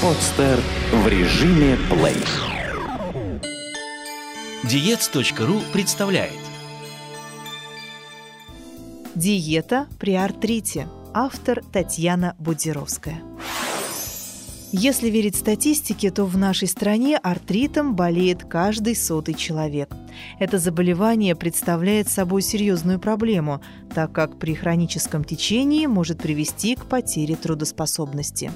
Подстер в режиме плей. Диец.ру представляет Диета при артрите. Автор Татьяна Будзировская. Если верить статистике, то в нашей стране артритом болеет каждый сотый человек. Это заболевание представляет собой серьезную проблему, так как при хроническом течении может привести к потере трудоспособности.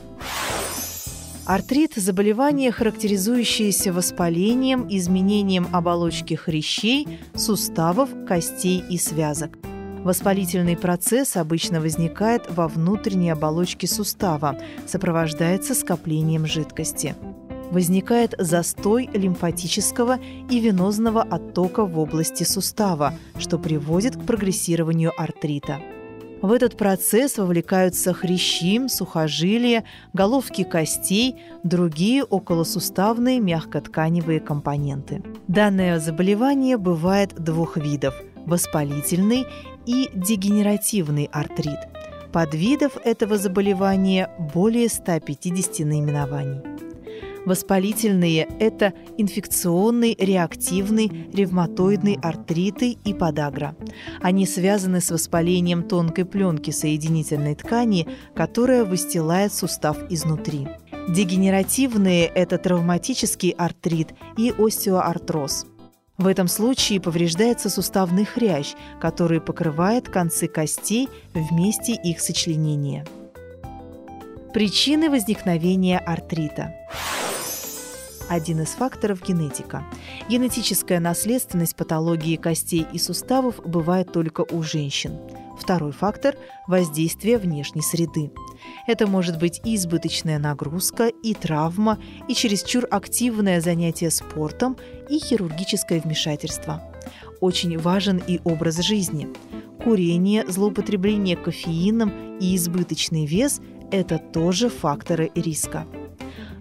Артрит – заболевание, характеризующееся воспалением, изменением оболочки хрящей, суставов, костей и связок. Воспалительный процесс обычно возникает во внутренней оболочке сустава, сопровождается скоплением жидкости. Возникает застой лимфатического и венозного оттока в области сустава, что приводит к прогрессированию артрита. В этот процесс вовлекаются хрящи, сухожилия, головки костей, другие околосуставные мягкотканевые компоненты. Данное заболевание бывает двух видов – воспалительный и дегенеративный артрит. Подвидов этого заболевания более 150 наименований. Воспалительные – это инфекционный, реактивный, ревматоидный артриты и подагра. Они связаны с воспалением тонкой пленки соединительной ткани, которая выстилает сустав изнутри. Дегенеративные – это травматический артрит и остеоартроз. В этом случае повреждается суставный хрящ, который покрывает концы костей в месте их сочленения. Причины возникновения артрита. Один из факторов – генетика. Генетическая наследственность патологии костей и суставов бывает только у женщин. Второй фактор – воздействие внешней среды. Это может быть и избыточная нагрузка, и травма, и чересчур активное занятие спортом, и хирургическое вмешательство. Очень важен и образ жизни. Курение, злоупотребление кофеином и избыточный вес – это тоже факторы риска.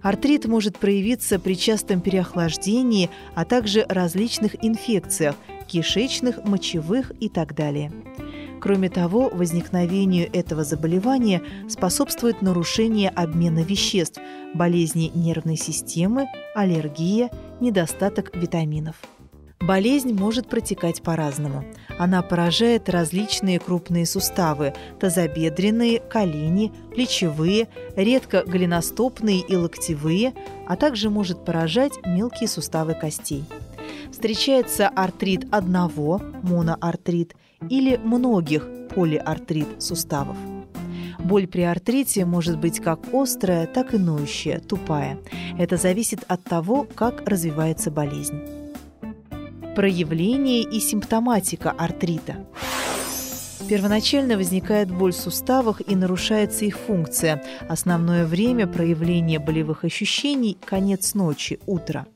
Артрит может проявиться при частом переохлаждении, а также различных инфекциях – кишечных, мочевых и так далее. Кроме того, возникновению этого заболевания способствует нарушение обмена веществ, болезни нервной системы, аллергия, недостаток витаминов. Болезнь может протекать по-разному. Она поражает различные крупные суставы – тазобедренные, колени, плечевые, редко голеностопные и локтевые, а также может поражать мелкие суставы костей. Встречается артрит одного – моноартрит или многих – полиартрит суставов. Боль при артрите может быть как острая, так и ноющая, тупая. Это зависит от того, как развивается болезнь проявление и симптоматика артрита. Первоначально возникает боль в суставах и нарушается их функция. Основное время проявления болевых ощущений – конец ночи, утро.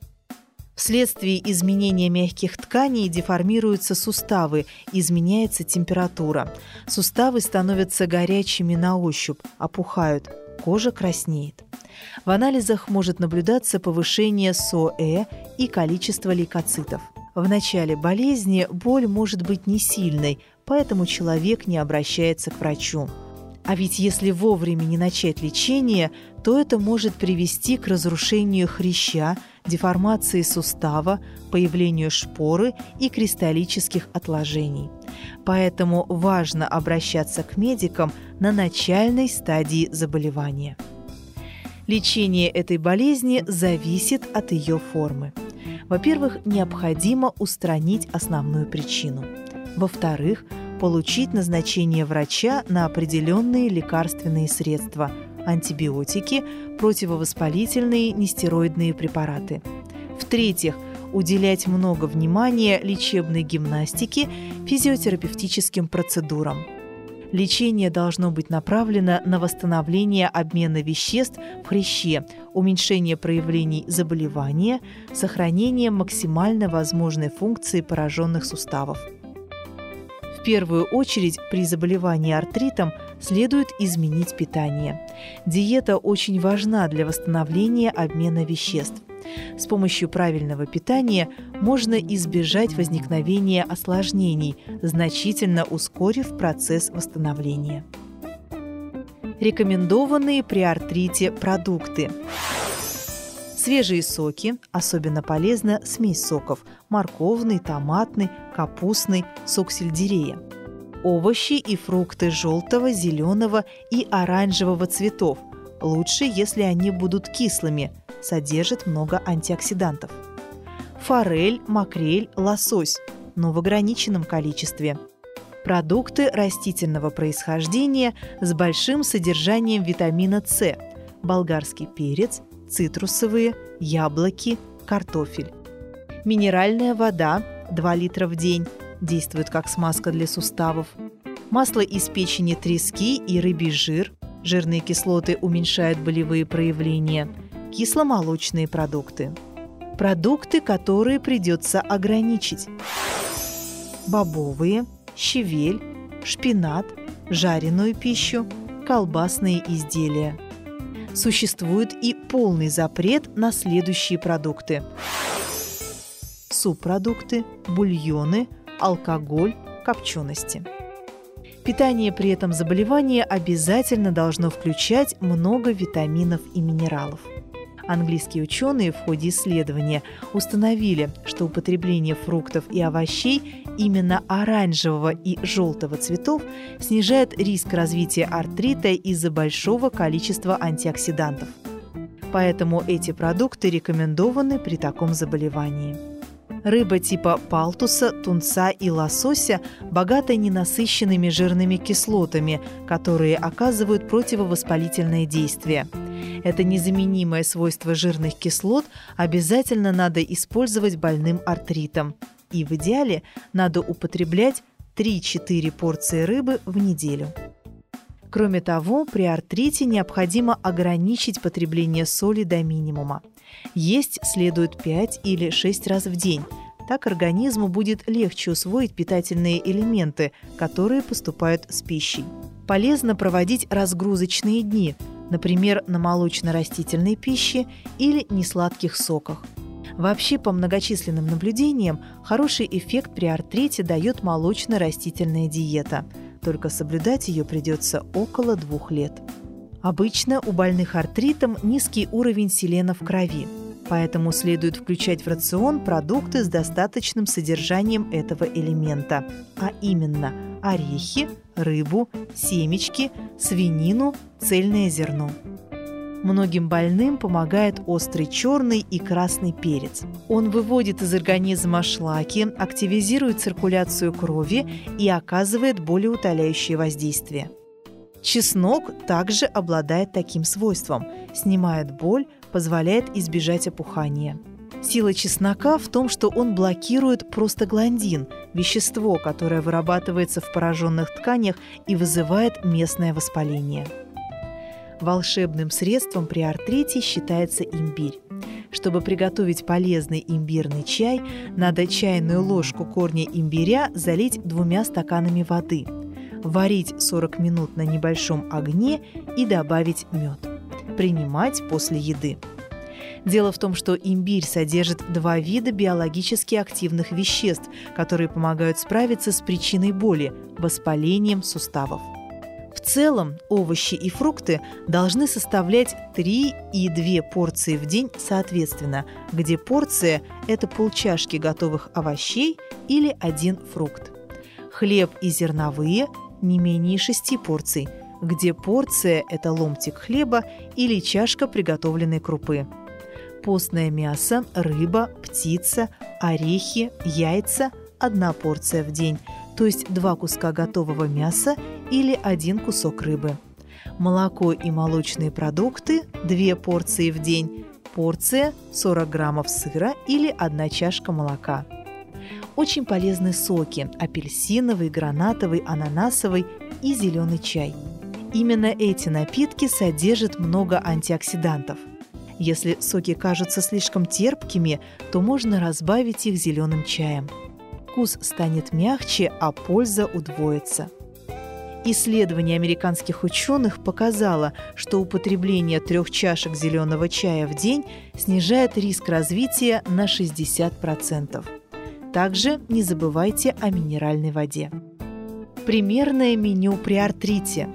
Вследствие изменения мягких тканей деформируются суставы, изменяется температура. Суставы становятся горячими на ощупь, опухают, кожа краснеет. В анализах может наблюдаться повышение СОЭ и количество лейкоцитов – в начале болезни боль может быть не сильной, поэтому человек не обращается к врачу. А ведь если вовремя не начать лечение, то это может привести к разрушению хряща, деформации сустава, появлению шпоры и кристаллических отложений. Поэтому важно обращаться к медикам на начальной стадии заболевания. Лечение этой болезни зависит от ее формы. Во-первых, необходимо устранить основную причину. Во-вторых, получить назначение врача на определенные лекарственные средства – антибиотики, противовоспалительные нестероидные препараты. В-третьих, уделять много внимания лечебной гимнастике, физиотерапевтическим процедурам – Лечение должно быть направлено на восстановление обмена веществ в хряще, уменьшение проявлений заболевания, сохранение максимально возможной функции пораженных суставов. В первую очередь при заболевании артритом следует изменить питание. Диета очень важна для восстановления обмена веществ. С помощью правильного питания можно избежать возникновения осложнений, значительно ускорив процесс восстановления. Рекомендованные при артрите продукты. Свежие соки, особенно полезна смесь соков – морковный, томатный, капустный, сок сельдерея. Овощи и фрукты желтого, зеленого и оранжевого цветов. Лучше, если они будут кислыми, содержат много антиоксидантов. Форель, макрель, лосось, но в ограниченном количестве. Продукты растительного происхождения с большим содержанием витамина С, болгарский перец, цитрусовые, яблоки, картофель. Минеральная вода 2 литра в день действует как смазка для суставов. Масло из печени трески и рыбий жир. Жирные кислоты уменьшают болевые проявления. Кисломолочные продукты. Продукты, которые придется ограничить. Бобовые, щавель, шпинат, жареную пищу, колбасные изделия – существует и полный запрет на следующие продукты. Субпродукты, бульоны, алкоголь, копчености. Питание при этом заболевания обязательно должно включать много витаминов и минералов – Английские ученые в ходе исследования установили, что употребление фруктов и овощей именно оранжевого и желтого цветов снижает риск развития артрита из-за большого количества антиоксидантов. Поэтому эти продукты рекомендованы при таком заболевании. Рыба типа палтуса, тунца и лосося богата ненасыщенными жирными кислотами, которые оказывают противовоспалительное действие. Это незаменимое свойство жирных кислот обязательно надо использовать больным артритом. И в идеале надо употреблять 3-4 порции рыбы в неделю. Кроме того, при артрите необходимо ограничить потребление соли до минимума. Есть следует 5 или 6 раз в день. Так организму будет легче усвоить питательные элементы, которые поступают с пищей. Полезно проводить разгрузочные дни, например, на молочно-растительной пище или несладких соках. Вообще, по многочисленным наблюдениям, хороший эффект при артрите дает молочно-растительная диета. Только соблюдать ее придется около двух лет. Обычно у больных артритом низкий уровень селена в крови, поэтому следует включать в рацион продукты с достаточным содержанием этого элемента, а именно орехи, рыбу, семечки, свинину, цельное зерно. Многим больным помогает острый черный и красный перец. Он выводит из организма шлаки, активизирует циркуляцию крови и оказывает болеутоляющее воздействие. Чеснок также обладает таким свойством – снимает боль, позволяет избежать опухания. Сила чеснока в том, что он блокирует простагландин – вещество, которое вырабатывается в пораженных тканях и вызывает местное воспаление. Волшебным средством при артрите считается имбирь. Чтобы приготовить полезный имбирный чай, надо чайную ложку корня имбиря залить двумя стаканами воды – варить 40 минут на небольшом огне и добавить мед. Принимать после еды. Дело в том, что имбирь содержит два вида биологически активных веществ, которые помогают справиться с причиной боли – воспалением суставов. В целом овощи и фрукты должны составлять 3 и 2 порции в день соответственно, где порция – это полчашки готовых овощей или один фрукт. Хлеб и зерновые не менее шести порций, где порция – это ломтик хлеба или чашка приготовленной крупы. Постное мясо, рыба, птица, орехи, яйца – одна порция в день, то есть два куска готового мяса или один кусок рыбы. Молоко и молочные продукты – две порции в день, порция 40 граммов сыра или одна чашка молока – очень полезны соки – апельсиновый, гранатовый, ананасовый и зеленый чай. Именно эти напитки содержат много антиоксидантов. Если соки кажутся слишком терпкими, то можно разбавить их зеленым чаем. Вкус станет мягче, а польза удвоится. Исследование американских ученых показало, что употребление трех чашек зеленого чая в день снижает риск развития на 60%. Также не забывайте о минеральной воде. Примерное меню при артрите.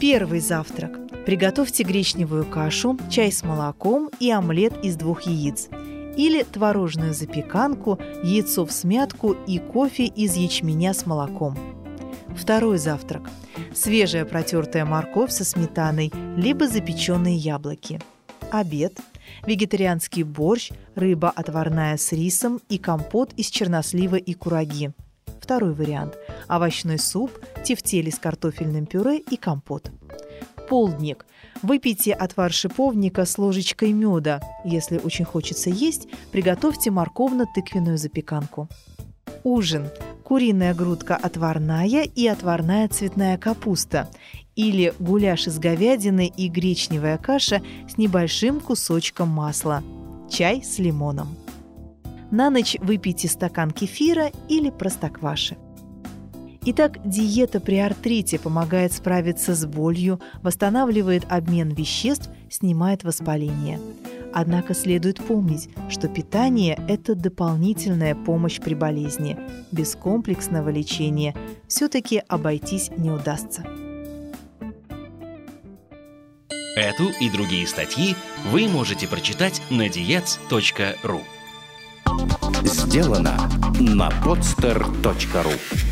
Первый завтрак. Приготовьте гречневую кашу, чай с молоком и омлет из двух яиц. Или творожную запеканку, яйцо в смятку и кофе из ячменя с молоком. Второй завтрак. Свежая протертая морковь со сметаной, либо запеченные яблоки. Обед. Вегетарианский борщ, рыба отварная с рисом и компот из чернослива и кураги. Второй вариант. Овощной суп, тефтели с картофельным пюре и компот полдник. Выпейте отвар шиповника с ложечкой меда. Если очень хочется есть, приготовьте морковно-тыквенную запеканку. Ужин. Куриная грудка отварная и отварная цветная капуста. Или гуляш из говядины и гречневая каша с небольшим кусочком масла. Чай с лимоном. На ночь выпейте стакан кефира или простокваши. Итак, диета при артрите помогает справиться с болью, восстанавливает обмен веществ, снимает воспаление. Однако следует помнить, что питание – это дополнительная помощь при болезни. Без комплексного лечения все-таки обойтись не удастся. Эту и другие статьи вы можете прочитать на diets.ru Сделано на podster.ru